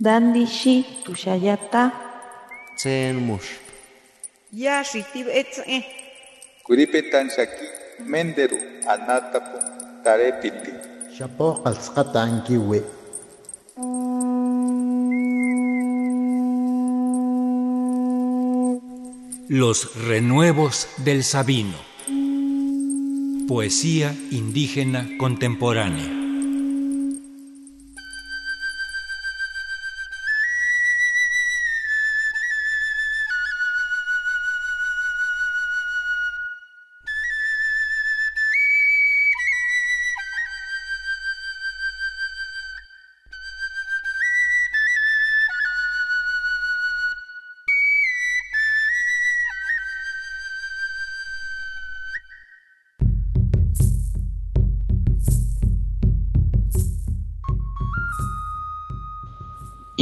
Dandishi tushayata. Tsen mush. Ya shitib etze. Kuripetan shaki menderu anatapu tarepiti. Shapo qalsqata ankiwi. Los renuevos del Sabino. Poesía indígena contemporánea.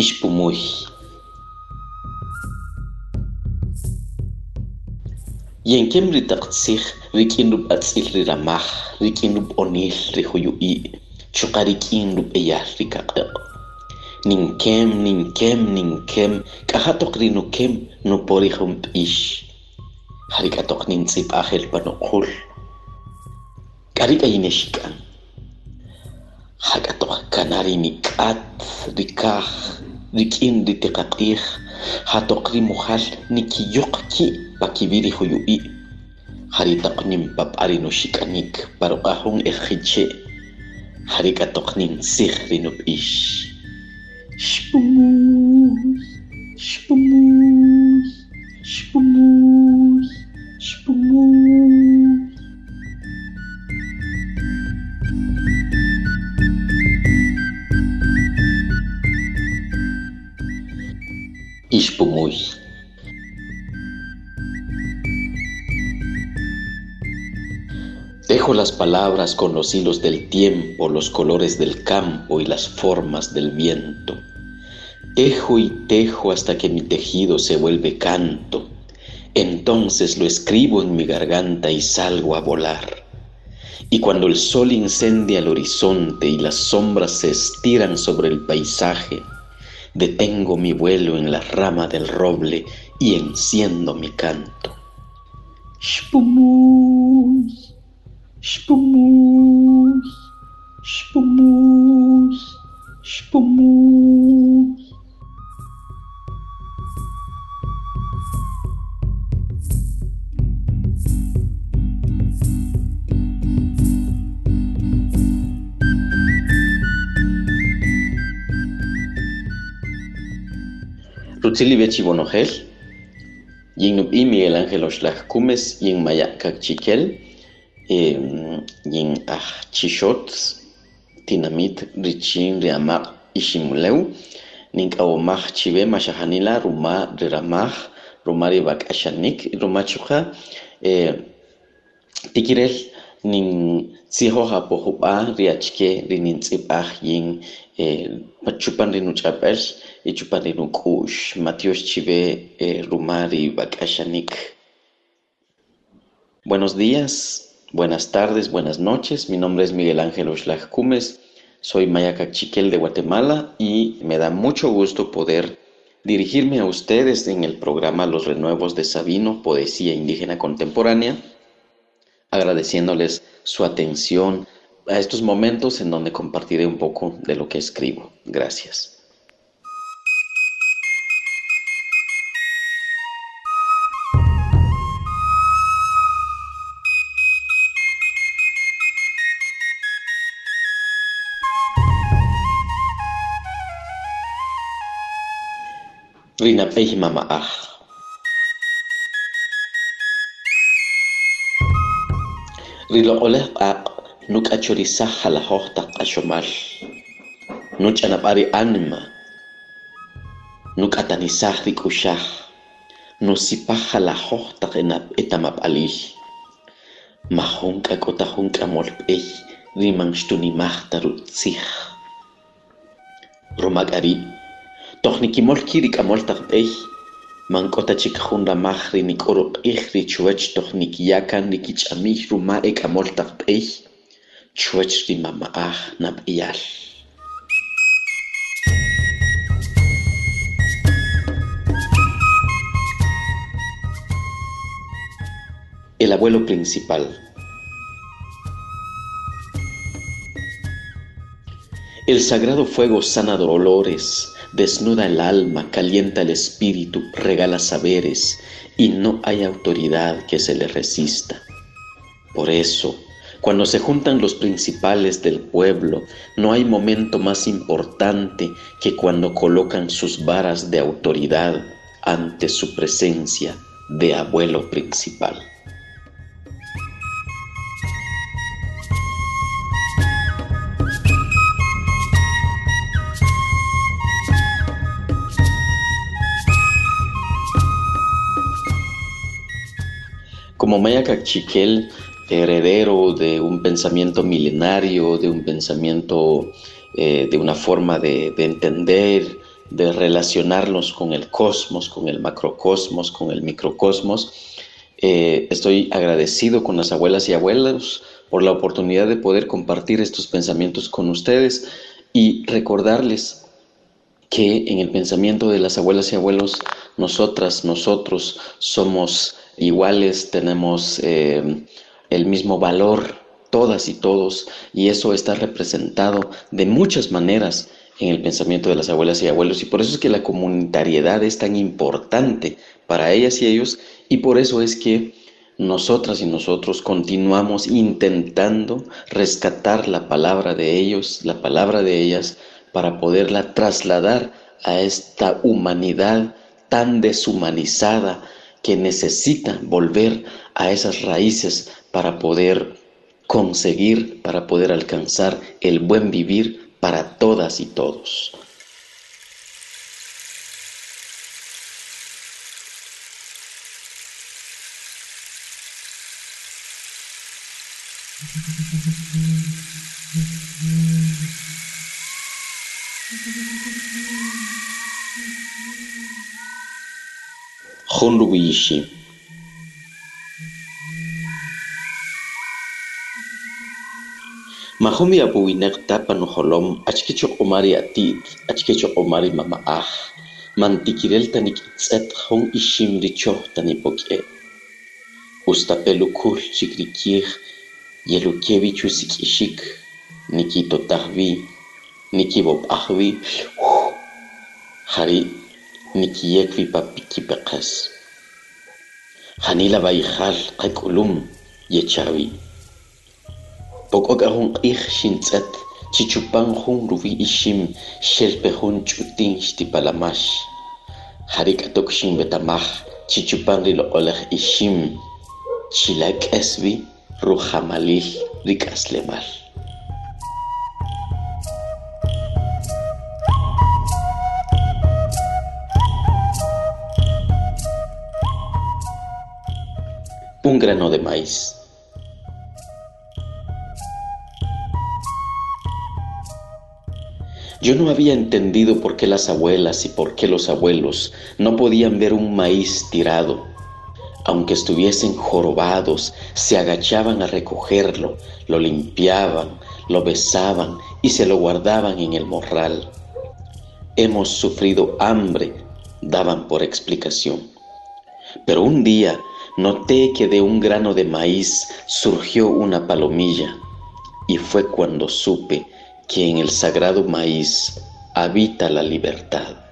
isso που μου έχει. Yenkem ri taqtsih rikinub atsil ri ramah rikinub onil ri huyui chuqarikinub eyahri kaqeq ninkem ninkem ninkem kahatok ri nukem nuporihum ish harikatok nintzip ahel panoqul karika yineshikan hakatok kanari nikat rikaj nik indi tiqaqih hatoqri muhal niki yoqki pakibiri huyui haritaqnim pap arinu shikanik paruqahun ejiche harikatoqnin sihrinub ish shpumu Tejo las palabras con los hilos del tiempo, los colores del campo y las formas del viento. Tejo y tejo hasta que mi tejido se vuelve canto. Entonces lo escribo en mi garganta y salgo a volar. Y cuando el sol incendia el horizonte y las sombras se estiran sobre el paisaje, detengo mi vuelo en la rama del roble y enciendo mi canto. Shpumuy, shpumuy, shpumuy. Rutzili Bechi Bonogel, Yin Nubi Miguel Ángel Oxlac Cumes, Yin Maya Chiquel, Yin Ah Chishot, Tinamit, Richin, Riamak, Ishimuleu, Ninkawamach Chive, Mashahanila, Ruma, Riramach, Rumari Bak Ashanik, Rumachuja, Tikirel, Nin Tsiho Hapohuba, Riachke, Rinintzibach, Yin, Pachupan Rinuchapel, y chupaninu kush, Matios Chive, eh, Rumari, Bakashanik. Buenos días, buenas tardes, buenas noches. Mi nombre es Miguel Ángel Oxlac Cumes. Soy Maya Cachiquel de Guatemala y me da mucho gusto poder dirigirme a ustedes en el programa Los Renuevos de Sabino, Poesía Indígena Contemporánea, agradeciéndoles su atención a estos momentos en donde compartiré un poco de lo que escribo. Gracias. بينبههما معا ريلوقوله قاق نوك أجوري سحل هوهتق أشمال نوك أنا باري أنما نوك أتاني سحري كوشاه نوسيباها لهوهتق إناب إتماب عليه mahonka kotahonka molpej rimanxtonimajtarutziaj romagari Doch nikimolkirik amoltaqt'ey, mank'utachik junramajri nik'uruq'ijri chuwach toj nikiyakan nikich'amij ruma'ek amoltaqt'ey chuwach rimama'aj nab'iyal El abuelo principal. El sagrado fuego sana dolores desnuda el alma, calienta el espíritu, regala saberes, y no hay autoridad que se le resista. Por eso, cuando se juntan los principales del pueblo, no hay momento más importante que cuando colocan sus varas de autoridad ante su presencia de abuelo principal. Como Maya Cachiquel, heredero de un pensamiento milenario, de un pensamiento, eh, de una forma de, entender, de relacionarnos con el cosmos, con el macrocosmos, con el microcosmos. Eh, estoy agradecido con las abuelas y abuelos por la oportunidad de poder compartir estos pensamientos con ustedes y recordarles que en el pensamiento de las abuelas y abuelos, nosotras, nosotros somos iguales, tenemos eh, el mismo valor, todas y todos, y eso está representado de muchas maneras en el pensamiento de las abuelas y abuelos, y por eso es que la comunitariedad es tan importante para ellas y ellos, y por eso es que nosotras y nosotros continuamos intentando rescatar la palabra de ellos, la palabra de ellas, para poderla trasladar a esta humanidad tan deshumanizada, que necesita volver a esas raíces para poder conseguir, para poder alcanzar el buen vivir para todas y todos. gollwešo Mahomia buinek tapan holom achkecho omari atid, achkecho omari mama ah, mantikirel tanik itzet e hon ishim richo tanipoke. Ustapelu kul chikrikih, yelukevi chusik ishik, nikito tahvi, nikibob ahvi, hari nikiekvip apikipiqas janilaba'ijal qak'ulum yechavi pok'ok'ajun q'ij xintz'at chichupan jun ruwi ixim xelpejun ch'utin xtipalamax jarik'atok xinbetamaj chichupan riloq'olaj ixim chilak'asvi rujamalil rik'aslemal grano de maíz. Yo no había entendido por qué las abuelas y por qué los abuelos no podían ver un maíz tirado. Aunque estuviesen jorobados, se agachaban a recogerlo, lo limpiaban, lo besaban y se lo guardaban en el morral. Hemos sufrido hambre, daban por explicación. Pero un día noté que de un grano de maíz surgió una palomilla y fue cuando supe que en el sagrado maíz habita la libertad.